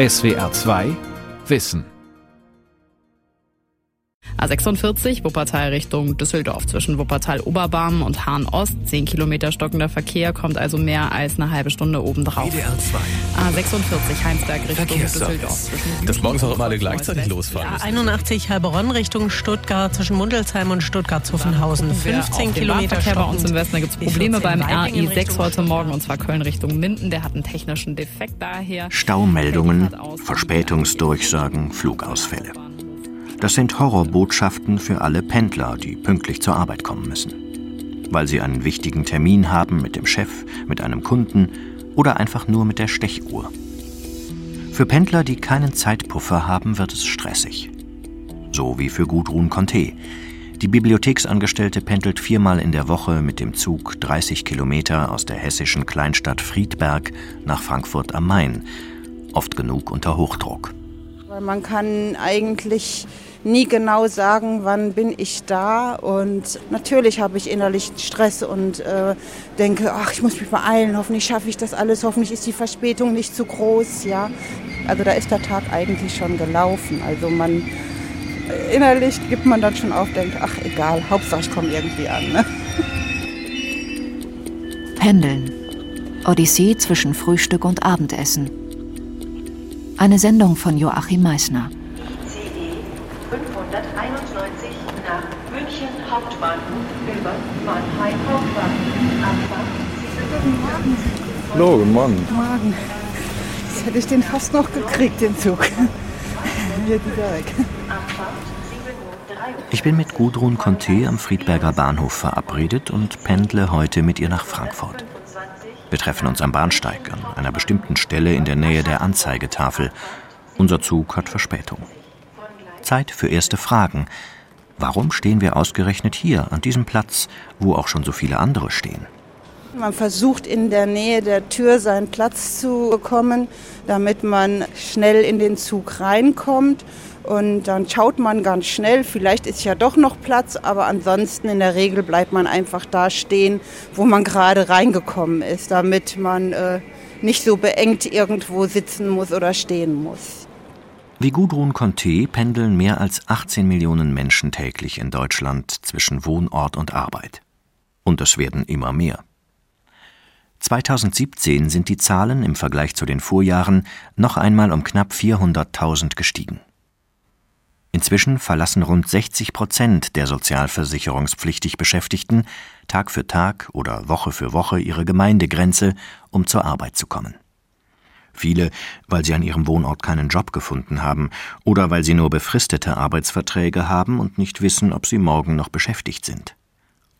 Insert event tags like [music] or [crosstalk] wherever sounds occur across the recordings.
SWR 2 Wissen A46 Wuppertal Richtung Düsseldorf zwischen Wuppertal-Oberbarm und Hahn-Ost. 10 Kilometer stockender Verkehr kommt also mehr als eine halbe Stunde obendrauf. WDR 2. A46 Heinsberg Richtung Düsseldorf. Das morgens auch immer alle gleichzeitig losfahren müssen. 81 Heilbronn Richtung Stuttgart zwischen Mundelsheim und Stuttgart-Zuffenhausen. 15 Kilometer Verkehr bei uns im Westen. Da gibt es Probleme 14 beim Weibingen RI6 Richtung heute Morgen und zwar Köln Richtung Minden. Der hat einen technischen Defekt daher. Staumeldungen, Verspätungsdurchsagen, Flugausfälle. Das sind Horrorbotschaften für alle Pendler, die pünktlich zur Arbeit kommen müssen. Weil sie einen wichtigen Termin haben mit dem Chef, mit einem Kunden oder einfach nur mit der Stechuhr. Für Pendler, die keinen Zeitpuffer haben, wird es stressig. So wie für Gudrun Conté. Die Bibliotheksangestellte pendelt viermal in der Woche mit dem Zug 30 Kilometer aus der hessischen Kleinstadt Friedberg nach Frankfurt am Main. Oft genug unter Hochdruck. Man kann eigentlich nie genau sagen, wann bin ich da. Und natürlich habe ich innerlich Stress und äh, denke, ach, ich muss mich beeilen, hoffentlich schaffe ich das alles, hoffentlich ist die Verspätung nicht zu groß. Ja, also da ist der Tag eigentlich schon gelaufen. Also man innerlich gibt man dann schon auf, denkt, ach egal, Hauptsache ich komme irgendwie an. Ne? Pendeln. Odyssee zwischen Frühstück und Abendessen. Eine Sendung von Joachim Meissner. CE 591 nach München Hauptbahnhof über Mannheim Hauptbahnhof. Abfahrt Hallo, guten Morgen. Morgen. Jetzt hätte ich den fast noch gekriegt, den Zug. Hier dieser weg. Abfahrt 7 Uhr 3 Ich bin mit Gudrun Conté am Friedberger Bahnhof verabredet und pendle heute mit ihr nach Frankfurt. Wir treffen uns am Bahnsteig an einer bestimmten Stelle in der Nähe der Anzeigetafel. Unser Zug hat Verspätung. Zeit für erste Fragen. Warum stehen wir ausgerechnet hier, an diesem Platz, wo auch schon so viele andere stehen? Man versucht in der Nähe der Tür seinen Platz zu bekommen, damit man schnell in den Zug reinkommt. Und dann schaut man ganz schnell, vielleicht ist ja doch noch Platz, aber ansonsten in der Regel bleibt man einfach da stehen, wo man gerade reingekommen ist, damit man äh, nicht so beengt irgendwo sitzen muss oder stehen muss. Wie Gudrun Conté pendeln mehr als 18 Millionen Menschen täglich in Deutschland zwischen Wohnort und Arbeit. Und es werden immer mehr. 2017 sind die Zahlen im Vergleich zu den Vorjahren noch einmal um knapp 400.000 gestiegen. Inzwischen verlassen rund 60 Prozent der sozialversicherungspflichtig Beschäftigten Tag für Tag oder Woche für Woche ihre Gemeindegrenze, um zur Arbeit zu kommen. Viele, weil sie an ihrem Wohnort keinen Job gefunden haben oder weil sie nur befristete Arbeitsverträge haben und nicht wissen, ob sie morgen noch beschäftigt sind.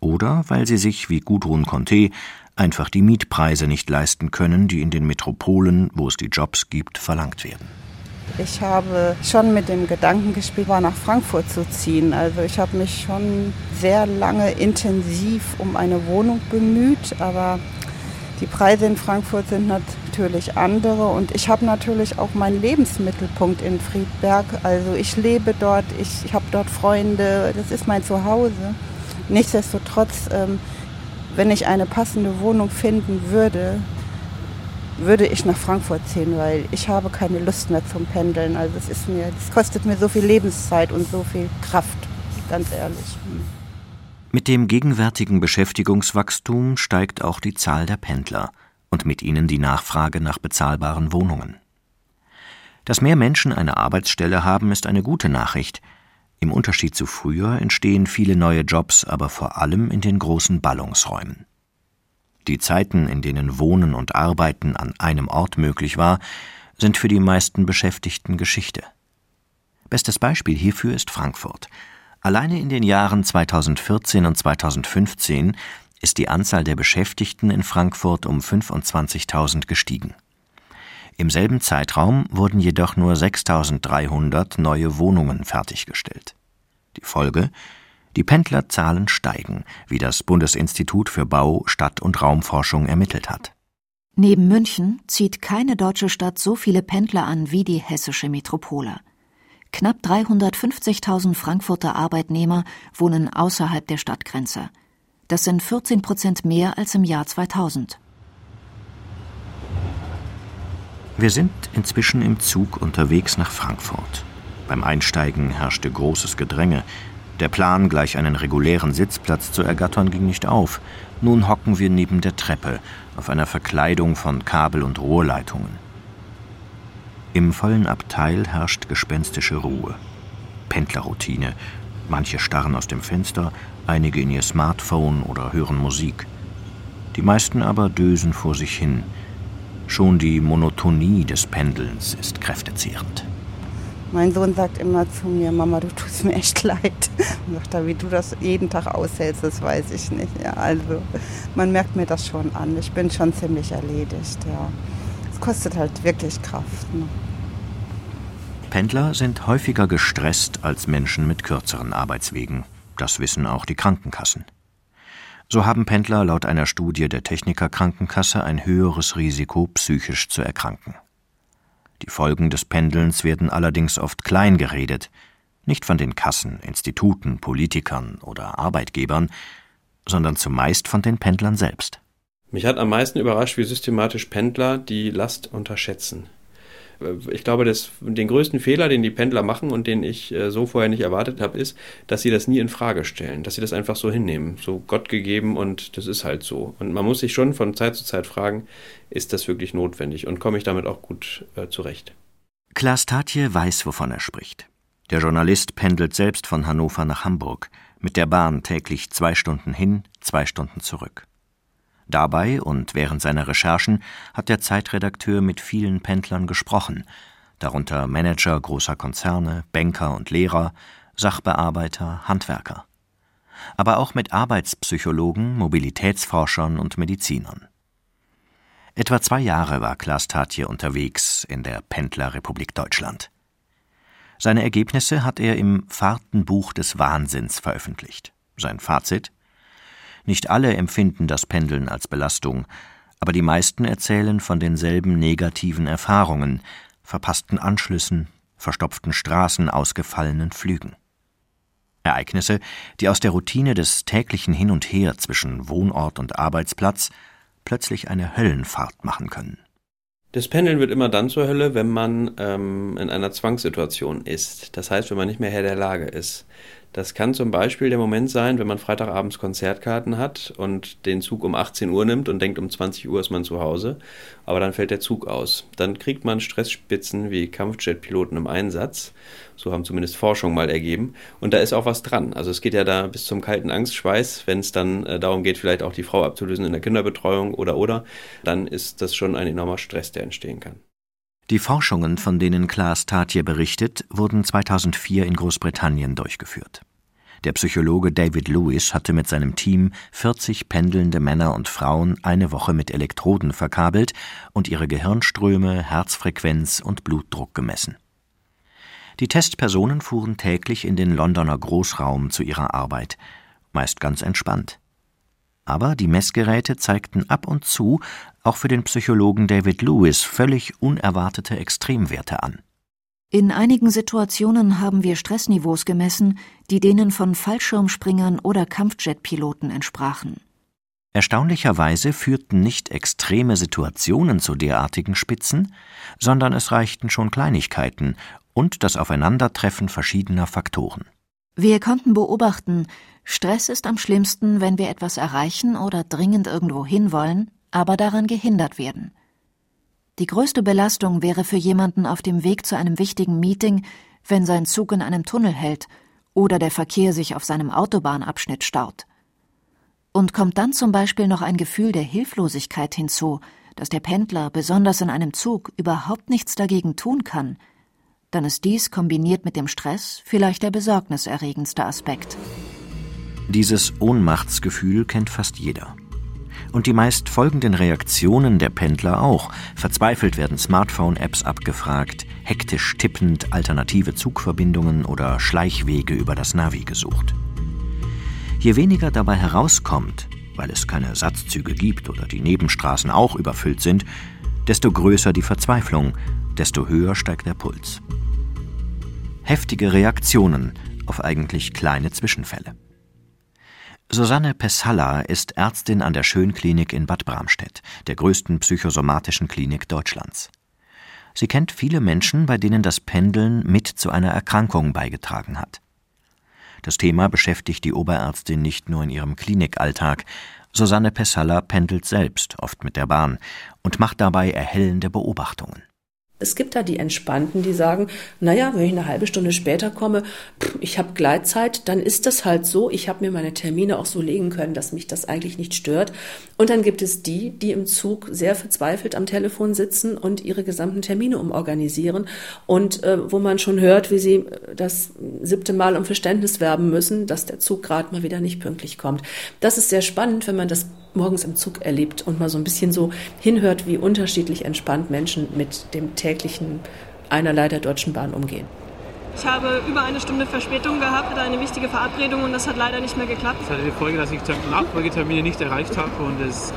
Oder weil sie sich, wie Gudrun Conté, einfach die Mietpreise nicht leisten können, die in den Metropolen, wo es die Jobs gibt, verlangt werden. Ich habe schon mit dem Gedanken gespielt, mal nach Frankfurt zu ziehen. Also ich habe mich schon sehr lange intensiv um eine Wohnung bemüht, aber die Preise in Frankfurt sind natürlich andere und ich habe natürlich auch meinen Lebensmittelpunkt in Friedberg. Also ich lebe dort, ich, habe dort Freunde, das ist mein Zuhause. Nichtsdestotrotz, ähm, wenn ich eine passende Wohnung finden würde, würde ich nach Frankfurt ziehen, weil ich habe keine Lust mehr zum Pendeln. Also es ist mir, es kostet mir so viel Lebenszeit und so viel Kraft, ganz ehrlich. Mit dem gegenwärtigen Beschäftigungswachstum steigt auch die Zahl der Pendler und mit ihnen die Nachfrage nach bezahlbaren Wohnungen. Dass mehr Menschen eine Arbeitsstelle haben, ist eine gute Nachricht. Im Unterschied zu früher entstehen viele neue Jobs, aber vor allem in den großen Ballungsräumen. Die Zeiten, in denen Wohnen und Arbeiten an einem Ort möglich war, sind für die meisten Beschäftigten Geschichte. Bestes Beispiel hierfür ist Frankfurt. Alleine in den Jahren 2014 und 2015 ist die Anzahl der Beschäftigten in Frankfurt um 25.000 gestiegen. Im selben Zeitraum wurden jedoch nur 6.300 neue Wohnungen fertiggestellt. Die Folge? Die Pendlerzahlen steigen, wie das Bundesinstitut für Bau, Stadt- und Raumforschung ermittelt hat. Neben München zieht keine deutsche Stadt so viele Pendler an wie die hessische Metropole. Knapp 350.000 Frankfurter Arbeitnehmer wohnen außerhalb der Stadtgrenze. Das sind 14 Prozent mehr als im Jahr 2000. Wir sind inzwischen im Zug unterwegs nach Frankfurt. Beim Einsteigen herrschte großes Gedränge. Der Plan, gleich einen regulären Sitzplatz zu ergattern, ging nicht auf. Nun hocken wir neben der Treppe, auf einer Verkleidung von Kabel- und Rohrleitungen. Im vollen Abteil herrscht gespenstische Ruhe. Pendlerroutine. Manche starren aus dem Fenster, einige in ihr Smartphone oder hören Musik. Die meisten aber dösen vor sich hin. Schon die Monotonie des Pendelns ist kräftezehrend. Mein Sohn sagt immer zu mir, Mama, du tust mir echt leid. [laughs] Und sagt er, wie du das jeden Tag aushältst, das weiß ich nicht. Ja, also man merkt mir das schon an. Ich bin schon ziemlich erledigt, ja. Kostet halt wirklich Kraft. Ne? Pendler sind häufiger gestresst als Menschen mit kürzeren Arbeitswegen. Das wissen auch die Krankenkassen. So haben Pendler laut einer Studie der Techniker Krankenkasse ein höheres Risiko, psychisch zu erkranken. Die Folgen des Pendelns werden allerdings oft klein geredet, nicht von den Kassen, Instituten, Politikern oder Arbeitgebern, sondern zumeist von den Pendlern selbst. Mich hat am meisten überrascht, wie systematisch Pendler die Last unterschätzen. Ich glaube, dass den größten Fehler, den die Pendler machen und den ich äh, so vorher nicht erwartet habe, ist, dass sie das nie in Frage stellen, dass sie das einfach so hinnehmen, so Gott gegeben und das ist halt so. Und man muss sich schon von Zeit zu Zeit fragen, ist das wirklich notwendig und komme ich damit auch gut äh, zurecht? Klaas Tatje weiß, wovon er spricht. Der Journalist pendelt selbst von Hannover nach Hamburg, mit der Bahn täglich zwei Stunden hin, zwei Stunden zurück. Dabei und während seiner Recherchen hat der Zeitredakteur mit vielen Pendlern gesprochen, darunter Manager großer Konzerne, Banker und Lehrer, Sachbearbeiter, Handwerker. Aber auch mit Arbeitspsychologen, Mobilitätsforschern und Medizinern. Etwa zwei Jahre war Klaas Tatje unterwegs in der Pendlerrepublik Deutschland. Seine Ergebnisse hat er im Fahrtenbuch des Wahnsinns veröffentlicht. Sein Fazit nicht alle empfinden das Pendeln als Belastung, aber die meisten erzählen von denselben negativen Erfahrungen, verpassten Anschlüssen, verstopften Straßen, ausgefallenen Flügen. Ereignisse, die aus der Routine des täglichen Hin und Her zwischen Wohnort und Arbeitsplatz plötzlich eine Höllenfahrt machen können. Das Pendeln wird immer dann zur Hölle, wenn man ähm, in einer Zwangssituation ist. Das heißt, wenn man nicht mehr Herr der Lage ist. Das kann zum Beispiel der Moment sein, wenn man Freitagabends Konzertkarten hat und den Zug um 18 Uhr nimmt und denkt, um 20 Uhr ist man zu Hause, aber dann fällt der Zug aus. Dann kriegt man Stressspitzen wie Kampfjetpiloten im Einsatz. So haben zumindest Forschung mal ergeben. Und da ist auch was dran. Also es geht ja da bis zum kalten Angstschweiß, wenn es dann äh, darum geht, vielleicht auch die Frau abzulösen in der Kinderbetreuung oder oder, dann ist das schon ein enormer Stress, der entstehen kann. Die Forschungen, von denen Klaas Tatje berichtet, wurden 2004 in Großbritannien durchgeführt. Der Psychologe David Lewis hatte mit seinem Team 40 pendelnde Männer und Frauen eine Woche mit Elektroden verkabelt und ihre Gehirnströme, Herzfrequenz und Blutdruck gemessen. Die Testpersonen fuhren täglich in den Londoner Großraum zu ihrer Arbeit, meist ganz entspannt. Aber die Messgeräte zeigten ab und zu auch für den Psychologen David Lewis völlig unerwartete Extremwerte an. In einigen Situationen haben wir Stressniveaus gemessen, die denen von Fallschirmspringern oder Kampfjetpiloten entsprachen. Erstaunlicherweise führten nicht extreme Situationen zu derartigen Spitzen, sondern es reichten schon Kleinigkeiten und das Aufeinandertreffen verschiedener Faktoren. Wir konnten beobachten, Stress ist am schlimmsten, wenn wir etwas erreichen oder dringend irgendwo hinwollen, aber daran gehindert werden. Die größte Belastung wäre für jemanden auf dem Weg zu einem wichtigen Meeting, wenn sein Zug in einem Tunnel hält oder der Verkehr sich auf seinem Autobahnabschnitt staut. Und kommt dann zum Beispiel noch ein Gefühl der Hilflosigkeit hinzu, dass der Pendler, besonders in einem Zug, überhaupt nichts dagegen tun kann, dann ist dies kombiniert mit dem Stress vielleicht der besorgniserregendste Aspekt. Dieses Ohnmachtsgefühl kennt fast jeder und die meist folgenden Reaktionen der Pendler auch. Verzweifelt werden Smartphone-Apps abgefragt, hektisch tippend alternative Zugverbindungen oder Schleichwege über das Navi gesucht. Je weniger dabei herauskommt, weil es keine Satzzüge gibt oder die Nebenstraßen auch überfüllt sind, desto größer die Verzweiflung, desto höher steigt der Puls. Heftige Reaktionen auf eigentlich kleine Zwischenfälle. Susanne Pessalla ist Ärztin an der Schönklinik in Bad Bramstedt, der größten psychosomatischen Klinik Deutschlands. Sie kennt viele Menschen, bei denen das Pendeln mit zu einer Erkrankung beigetragen hat. Das Thema beschäftigt die Oberärztin nicht nur in ihrem Klinikalltag. Susanne Pessalla pendelt selbst, oft mit der Bahn, und macht dabei erhellende Beobachtungen. Es gibt da die Entspannten, die sagen, naja, wenn ich eine halbe Stunde später komme, ich habe Gleitzeit, dann ist das halt so. Ich habe mir meine Termine auch so legen können, dass mich das eigentlich nicht stört. Und dann gibt es die, die im Zug sehr verzweifelt am Telefon sitzen und ihre gesamten Termine umorganisieren und äh, wo man schon hört, wie sie das siebte Mal um Verständnis werben müssen, dass der Zug gerade mal wieder nicht pünktlich kommt. Das ist sehr spannend, wenn man das morgens im Zug erlebt und mal so ein bisschen so hinhört, wie unterschiedlich entspannt Menschen mit dem täglichen einerlei der Deutschen Bahn umgehen. Ich habe über eine Stunde Verspätung gehabt, hatte eine wichtige Verabredung und das hat leider nicht mehr geklappt. Das hatte die Folge, dass ich Nachfolgetermine nicht erreicht habe und es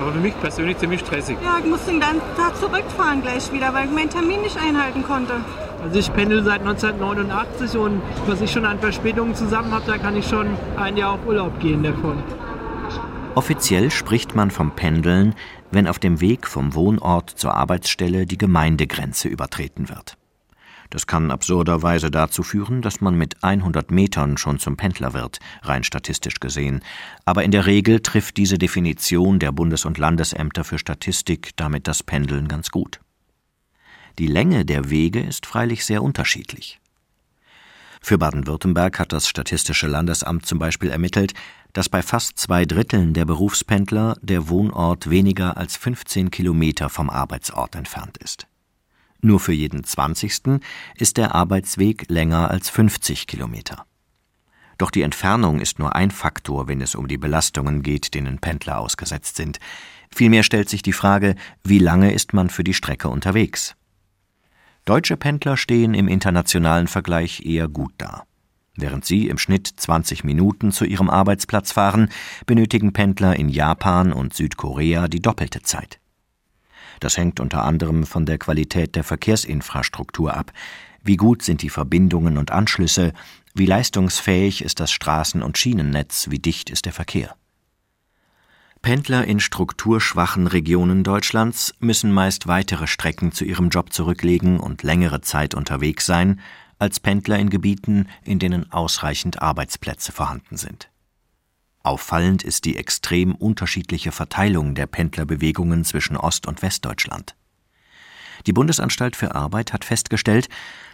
war für mich persönlich ziemlich stressig. Ja, ich musste den ganzen Tag zurückfahren gleich wieder, weil ich meinen Termin nicht einhalten konnte. Also ich pendel seit 1989 und was ich schon an Verspätungen zusammen habe, da kann ich schon ein Jahr auf Urlaub gehen davon. Offiziell spricht man vom Pendeln, wenn auf dem Weg vom Wohnort zur Arbeitsstelle die Gemeindegrenze übertreten wird. Das kann absurderweise dazu führen, dass man mit 100 Metern schon zum Pendler wird, rein statistisch gesehen. Aber in der Regel trifft diese Definition der Bundes- und Landesämter für Statistik damit das Pendeln ganz gut. Die Länge der Wege ist freilich sehr unterschiedlich. Für Baden-Württemberg hat das Statistische Landesamt zum Beispiel ermittelt, dass bei fast zwei Dritteln der Berufspendler der Wohnort weniger als 15 Kilometer vom Arbeitsort entfernt ist. Nur für jeden Zwanzigsten ist der Arbeitsweg länger als 50 Kilometer. Doch die Entfernung ist nur ein Faktor, wenn es um die Belastungen geht, denen Pendler ausgesetzt sind. Vielmehr stellt sich die Frage, wie lange ist man für die Strecke unterwegs? Deutsche Pendler stehen im internationalen Vergleich eher gut da. Während sie im Schnitt 20 Minuten zu ihrem Arbeitsplatz fahren, benötigen Pendler in Japan und Südkorea die doppelte Zeit. Das hängt unter anderem von der Qualität der Verkehrsinfrastruktur ab. Wie gut sind die Verbindungen und Anschlüsse, wie leistungsfähig ist das Straßen- und Schienennetz, wie dicht ist der Verkehr. Pendler in strukturschwachen Regionen Deutschlands müssen meist weitere Strecken zu ihrem Job zurücklegen und längere Zeit unterwegs sein, als Pendler in Gebieten, in denen ausreichend Arbeitsplätze vorhanden sind. Auffallend ist die extrem unterschiedliche Verteilung der Pendlerbewegungen zwischen Ost- und Westdeutschland. Die Bundesanstalt für Arbeit hat festgestellt,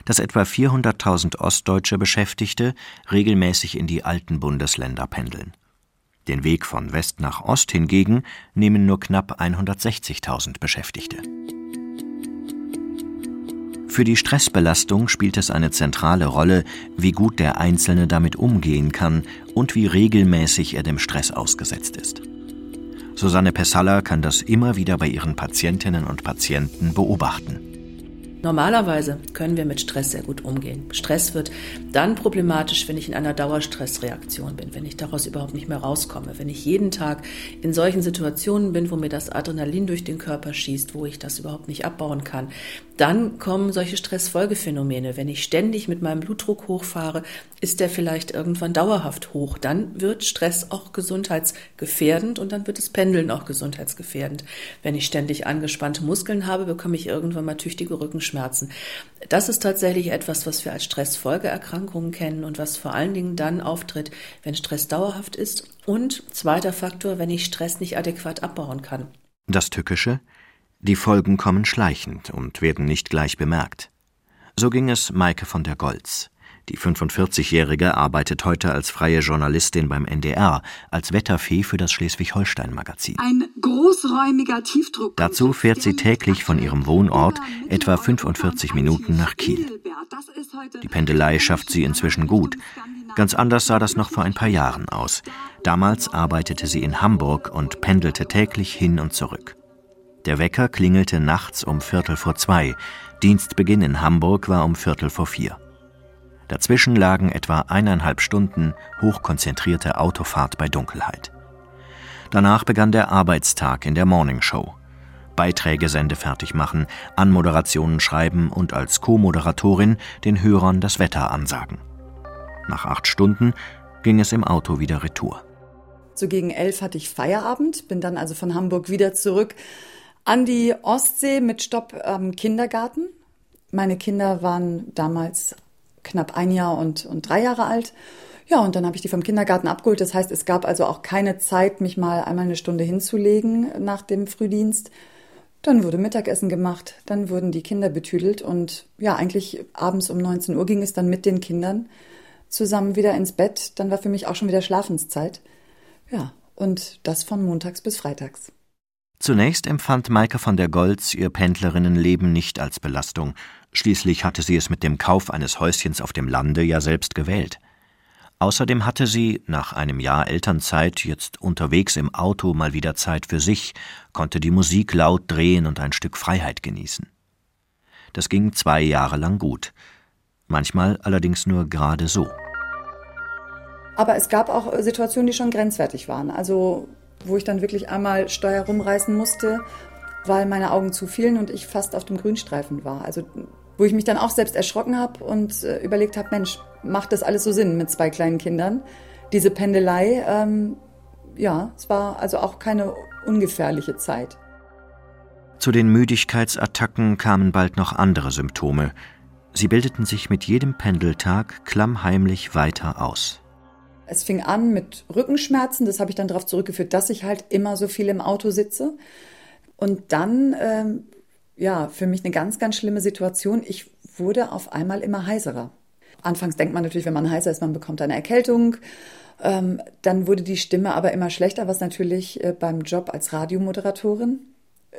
dass etwa 400.000 ostdeutsche Beschäftigte regelmäßig in die alten Bundesländer pendeln. Den Weg von West nach Ost hingegen nehmen nur knapp 160.000 Beschäftigte. Für die Stressbelastung spielt es eine zentrale Rolle, wie gut der Einzelne damit umgehen kann und wie regelmäßig er dem Stress ausgesetzt ist. Susanne Pessalla kann das immer wieder bei ihren Patientinnen und Patienten beobachten. Normalerweise können wir mit Stress sehr gut umgehen. Stress wird dann problematisch, wenn ich in einer Dauerstressreaktion bin, wenn ich daraus überhaupt nicht mehr rauskomme, wenn ich jeden Tag in solchen Situationen bin, wo mir das Adrenalin durch den Körper schießt, wo ich das überhaupt nicht abbauen kann, dann kommen solche Stressfolgephänomene. Wenn ich ständig mit meinem Blutdruck hochfahre, ist der vielleicht irgendwann dauerhaft hoch. Dann wird Stress auch gesundheitsgefährdend und dann wird das Pendeln auch gesundheitsgefährdend. Wenn ich ständig angespannte Muskeln habe, bekomme ich irgendwann mal tüchtige Rückenschmerzen. Das ist tatsächlich etwas, was wir als Stressfolgeerkrankungen kennen und was vor allen Dingen dann auftritt, wenn Stress dauerhaft ist. Und zweiter Faktor, wenn ich Stress nicht adäquat abbauen kann. Das Tückische? Die Folgen kommen schleichend und werden nicht gleich bemerkt. So ging es Maike von der Goltz. Die 45-Jährige arbeitet heute als freie Journalistin beim NDR, als Wetterfee für das Schleswig-Holstein-Magazin. Ein großräumiger Tiefdruck. Dazu fährt sie täglich von ihrem Wohnort etwa 45 Minuten nach Kiel. Die Pendelei schafft sie inzwischen gut. Ganz anders sah das noch vor ein paar Jahren aus. Damals arbeitete sie in Hamburg und pendelte täglich hin und zurück. Der Wecker klingelte nachts um Viertel vor zwei. Dienstbeginn in Hamburg war um Viertel vor vier. Dazwischen lagen etwa eineinhalb Stunden hochkonzentrierte Autofahrt bei Dunkelheit. Danach begann der Arbeitstag in der Morningshow. Beiträge sendefertig machen, Anmoderationen schreiben und als Co-Moderatorin den Hörern das Wetter ansagen. Nach acht Stunden ging es im Auto wieder retour. So gegen elf hatte ich Feierabend, bin dann also von Hamburg wieder zurück An die Ostsee mit Stopp am Kindergarten. Meine Kinder waren damals knapp ein Jahr und, und drei Jahre alt. Ja, und dann habe ich die vom Kindergarten abgeholt. Das heißt, es gab also auch keine Zeit, mich mal einmal eine Stunde hinzulegen nach dem Frühdienst. Dann wurde Mittagessen gemacht, dann wurden die Kinder betüdelt und ja, eigentlich abends um 19 Uhr ging es dann mit den Kindern zusammen wieder ins Bett. Dann war für mich auch schon wieder Schlafenszeit. Ja, und das von montags bis freitags. Zunächst empfand Maike von der Goltz ihr Pendlerinnenleben nicht als Belastung. Schließlich hatte sie es mit dem Kauf eines Häuschens auf dem Lande ja selbst gewählt. Außerdem hatte sie, nach einem Jahr Elternzeit, jetzt unterwegs im Auto mal wieder Zeit für sich, konnte die Musik laut drehen und ein Stück Freiheit genießen. Das ging zwei Jahre lang gut. Manchmal allerdings nur gerade so. Aber es gab auch Situationen, die schon grenzwertig waren. Also, wo ich dann wirklich einmal Steuer rumreißen musste, weil meine Augen zu fielen und ich fast auf dem Grünstreifen war. Also, wo ich mich dann auch selbst erschrocken habe und äh, überlegt habe, Mensch, macht das alles so Sinn mit zwei kleinen Kindern? Diese Pendelei, ähm, ja, es war also auch keine ungefährliche Zeit. Zu den Müdigkeitsattacken kamen bald noch andere Symptome. Sie bildeten sich mit jedem Pendeltag klammheimlich weiter aus. Es fing an mit Rückenschmerzen, das habe ich dann darauf zurückgeführt, dass ich halt immer so viel im Auto sitze. Und dann, ähm, ja, für mich eine ganz, ganz schlimme Situation. Ich wurde auf einmal immer heiserer. Anfangs denkt man natürlich, wenn man heiser ist, man bekommt eine Erkältung. Ähm, dann wurde die Stimme aber immer schlechter, was natürlich äh, beim Job als Radiomoderatorin äh,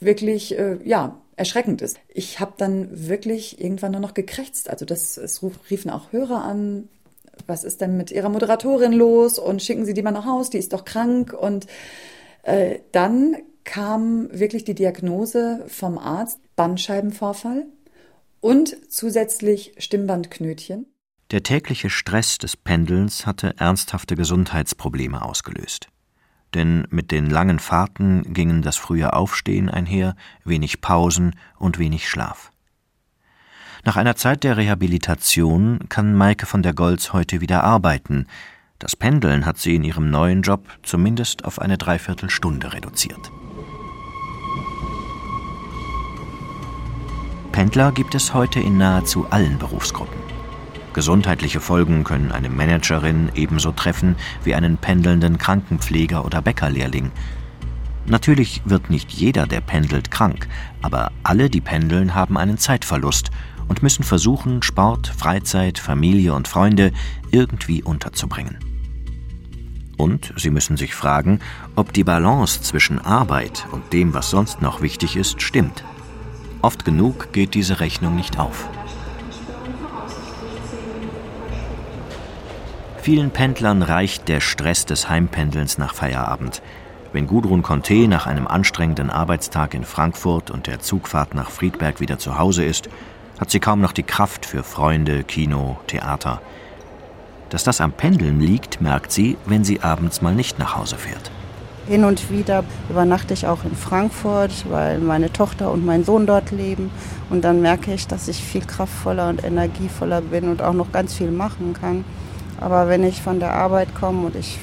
wirklich, äh, ja, erschreckend ist. Ich habe dann wirklich irgendwann nur noch gekrächzt. Also das, es riefen auch Hörer an, was ist denn mit Ihrer Moderatorin los und schicken Sie die mal nach Haus, die ist doch krank. Und äh, dann kam wirklich die Diagnose vom Arzt Bandscheibenvorfall und zusätzlich Stimmbandknötchen. Der tägliche Stress des Pendelns hatte ernsthafte Gesundheitsprobleme ausgelöst. Denn mit den langen Fahrten gingen das frühe Aufstehen einher, wenig Pausen und wenig Schlaf. Nach einer Zeit der Rehabilitation kann Maike von der Goltz heute wieder arbeiten. Das Pendeln hat sie in ihrem neuen Job zumindest auf eine Dreiviertelstunde reduziert. Pendler gibt es heute in nahezu allen Berufsgruppen. Gesundheitliche Folgen können eine Managerin ebenso treffen wie einen pendelnden Krankenpfleger oder Bäckerlehrling. Natürlich wird nicht jeder, der pendelt, krank, aber alle, die pendeln, haben einen Zeitverlust und müssen versuchen, Sport, Freizeit, Familie und Freunde irgendwie unterzubringen. Und sie müssen sich fragen, ob die Balance zwischen Arbeit und dem, was sonst noch wichtig ist, stimmt. Oft genug geht diese Rechnung nicht auf. Vielen Pendlern reicht der Stress des Heimpendelns nach Feierabend. Wenn Gudrun Conté nach einem anstrengenden Arbeitstag in Frankfurt und der Zugfahrt nach Friedberg wieder zu Hause ist, hat sie kaum noch die Kraft für Freunde, Kino, Theater. Dass das am Pendeln liegt, merkt sie, wenn sie abends mal nicht nach Hause fährt. Hin und wieder übernachte ich auch in Frankfurt, weil meine Tochter und mein Sohn dort leben. Und dann merke ich, dass ich viel kraftvoller und energievoller bin und auch noch ganz viel machen kann. Aber wenn ich von der Arbeit komme und ich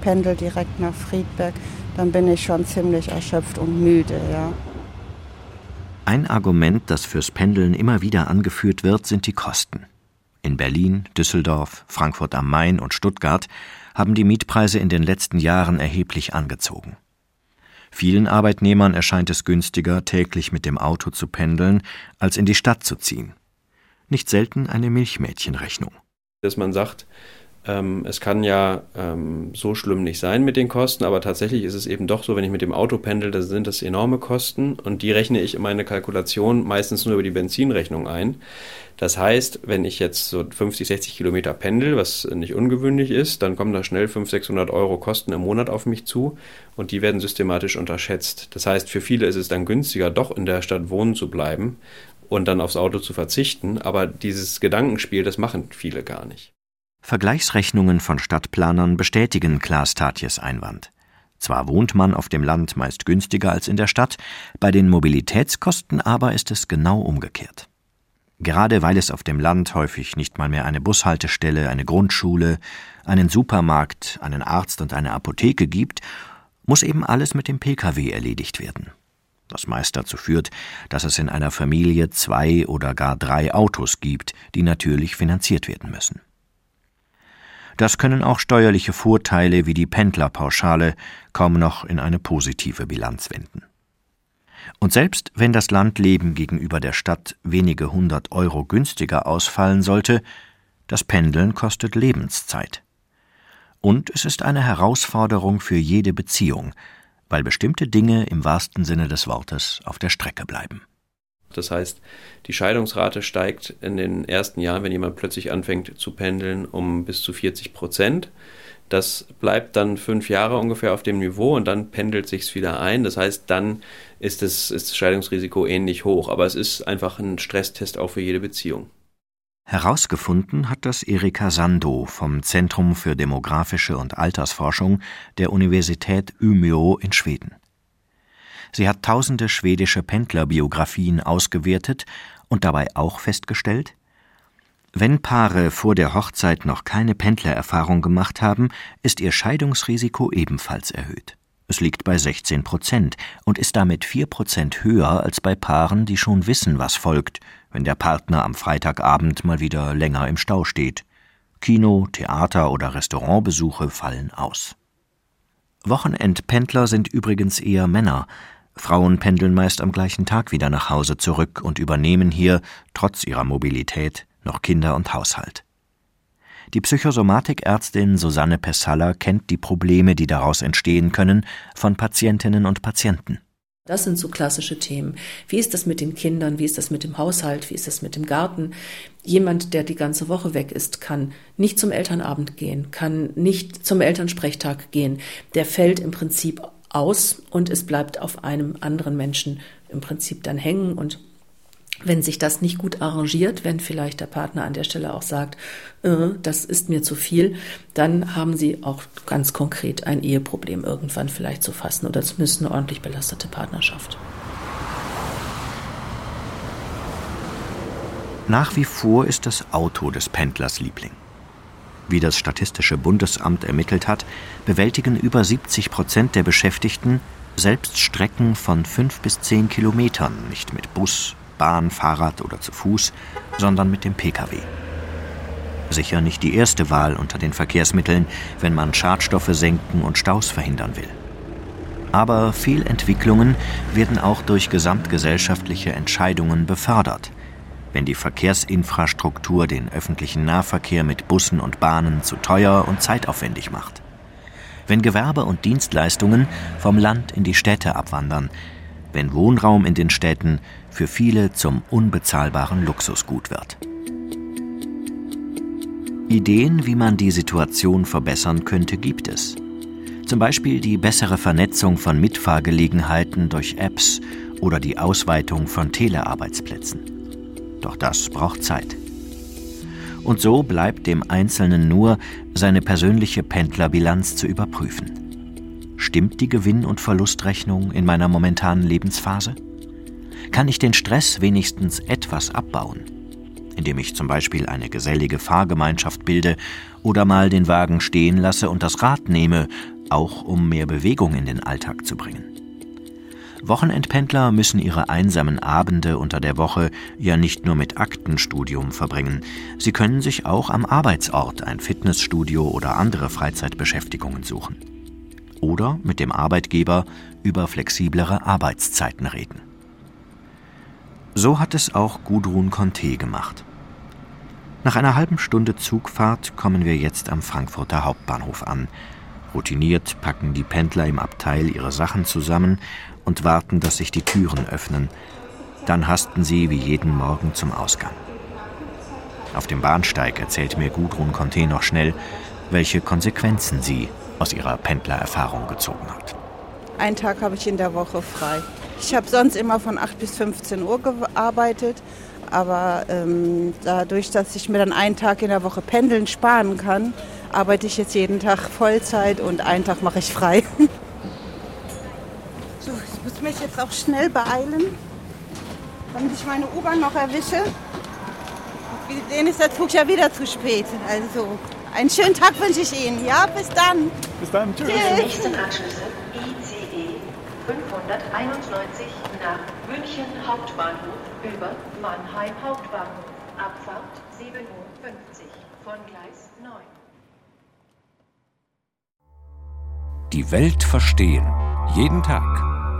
pendel direkt nach Friedberg, dann bin ich schon ziemlich erschöpft und müde, ja. Ein Argument, das fürs Pendeln immer wieder angeführt wird, sind die Kosten. In Berlin, Düsseldorf, Frankfurt am Main und Stuttgart haben die Mietpreise in den letzten Jahren erheblich angezogen. Vielen Arbeitnehmern erscheint es günstiger, täglich mit dem Auto zu pendeln, als in die Stadt zu ziehen. Nicht selten eine Milchmädchenrechnung. Dass man sagt, ähm, es kann ja ähm, so schlimm nicht sein mit den Kosten, aber tatsächlich ist es eben doch so, wenn ich mit dem Auto pendel, dann sind das enorme Kosten und die rechne ich in meine Kalkulation meistens nur über die Benzinrechnung ein. Das heißt, wenn ich jetzt so 50, 60 Kilometer pendel, was nicht ungewöhnlich ist, dann kommen da schnell 500, 600 Euro Kosten im Monat auf mich zu und die werden systematisch unterschätzt. Das heißt, für viele ist es dann günstiger, doch in der Stadt wohnen zu bleiben und dann aufs Auto zu verzichten, aber dieses Gedankenspiel, das machen viele gar nicht. Vergleichsrechnungen von Stadtplanern bestätigen Klaas Tatjes Einwand. Zwar wohnt man auf dem Land meist günstiger als in der Stadt, bei den Mobilitätskosten aber ist es genau umgekehrt. Gerade weil es auf dem Land häufig nicht mal mehr eine Bushaltestelle, eine Grundschule, einen Supermarkt, einen Arzt und eine Apotheke gibt, muss eben alles mit dem Pkw erledigt werden. das meist dazu führt, dass es in einer Familie zwei oder gar drei Autos gibt, die natürlich finanziert werden müssen. Das können auch steuerliche Vorteile wie die Pendlerpauschale kaum noch in eine positive Bilanz wenden. Und selbst wenn das Landleben gegenüber der Stadt wenige hundert Euro günstiger ausfallen sollte, das Pendeln kostet Lebenszeit. Und es ist eine Herausforderung für jede Beziehung, weil bestimmte Dinge im wahrsten Sinne des Wortes auf der Strecke bleiben. Das heißt, die Scheidungsrate steigt in den ersten Jahren, wenn jemand plötzlich anfängt zu pendeln, um bis zu 40 Prozent. Das bleibt dann fünf Jahre ungefähr auf dem Niveau und dann pendelt sich wieder ein. Das heißt, dann ist, es, ist das Scheidungsrisiko ähnlich hoch. Aber es ist einfach ein Stresstest auch für jede Beziehung. Herausgefunden hat das Erika Sando vom Zentrum für demografische und Altersforschung der Universität Umeå in Schweden. Sie hat tausende schwedische Pendlerbiografien ausgewertet und dabei auch festgestellt, wenn Paare vor der Hochzeit noch keine Pendlererfahrung gemacht haben, ist ihr Scheidungsrisiko ebenfalls erhöht. Es liegt bei 16 Prozent und ist damit vier Prozent höher als bei Paaren, die schon wissen, was folgt, wenn der Partner am Freitagabend mal wieder länger im Stau steht. Kino, Theater oder Restaurantbesuche fallen aus. Wochenendpendler sind übrigens eher Männer. Frauen pendeln meist am gleichen Tag wieder nach Hause zurück und übernehmen hier, trotz ihrer Mobilität, noch Kinder und Haushalt. Die Psychosomatikärztin Susanne Pessalla kennt die Probleme, die daraus entstehen können, von Patientinnen und Patienten. Das sind so klassische Themen. Wie ist das mit den Kindern? Wie ist das mit dem Haushalt? Wie ist das mit dem Garten? Jemand, der die ganze Woche weg ist, kann nicht zum Elternabend gehen, kann nicht zum Elternsprechtag gehen. Der fällt im Prinzip aus und es bleibt auf einem anderen Menschen im Prinzip dann hängen und wenn sich das nicht gut arrangiert, wenn vielleicht der Partner an der Stelle auch sagt, äh, das ist mir zu viel, dann haben sie auch ganz konkret ein Eheproblem irgendwann vielleicht zu fassen oder zumindest eine ordentlich belastete Partnerschaft. Nach wie vor ist das Auto des Pendlers Liebling. Wie das Statistische Bundesamt ermittelt hat, bewältigen über 70 Prozent der Beschäftigten selbst Strecken von fünf bis zehn Kilometern nicht mit Bus, Bahn, Fahrrad oder zu Fuß, sondern mit dem Pkw. Sicher nicht die erste Wahl unter den Verkehrsmitteln, wenn man Schadstoffe senken und Staus verhindern will. Aber Fehlentwicklungen werden auch durch gesamtgesellschaftliche Entscheidungen befördert. Wenn die Verkehrsinfrastruktur den öffentlichen Nahverkehr mit Bussen und Bahnen zu teuer und zeitaufwendig macht. Wenn Gewerbe und Dienstleistungen vom Land in die Städte abwandern, wenn Wohnraum in den Städten für viele zum unbezahlbaren Luxusgut wird. Ideen, wie man die Situation verbessern könnte, gibt es. Zum Beispiel die bessere Vernetzung von Mitfahrgelegenheiten durch Apps oder die Ausweitung von Telearbeitsplätzen. Doch das braucht Zeit. Und so bleibt dem Einzelnen nur, seine persönliche Pendlerbilanz zu überprüfen. Stimmt die Gewinn- und Verlustrechnung in meiner momentanen Lebensphase? Kann ich den Stress wenigstens etwas abbauen, indem ich zum Beispiel eine gesellige Fahrgemeinschaft bilde oder mal den Wagen stehen lasse und das Rad nehme, auch um mehr Bewegung in den Alltag zu bringen? Wochenendpendler müssen ihre einsamen Abende unter der Woche ja nicht nur mit Aktenstudium verbringen. Sie können sich auch am Arbeitsort ein Fitnessstudio oder andere Freizeitbeschäftigungen suchen oder mit dem Arbeitgeber über flexiblere Arbeitszeiten reden. So hat es auch Gudrun Conté gemacht. Nach einer halben Stunde Zugfahrt kommen wir jetzt am Frankfurter Hauptbahnhof an. Routiniert packen die Pendler im Abteil ihre Sachen zusammen und warten, dass sich die Türen öffnen. Dann hasten sie wie jeden Morgen zum Ausgang. Auf dem Bahnsteig erzählt mir Gudrun Conté noch schnell, welche Konsequenzen sie aus ihrer Pendlererfahrung gezogen hat. Einen Tag habe ich in der Woche frei. Ich habe sonst immer von 8 bis 15 Uhr gearbeitet, aber ähm, dadurch, dass ich mir dann einen Tag in der Woche pendeln sparen kann, arbeite ich jetzt jeden Tag Vollzeit und einen Tag mache ich frei. [laughs] so, ich muss mich jetzt auch schnell beeilen, damit ich meine U-Bahn noch erwische. Wie sehen ist der Zug ja wieder zu spät. Also einen schönen Tag wünsche ich Ihnen. Ja, bis dann. Bis dann. Tschüss. Nächsten Anschlüsse ICE 591 nach München Hauptbahnhof über Mannheim Hauptbahnhof. Abfahrt 7.50 Uhr von Gleis 9. Die Welt verstehen. Jeden Tag.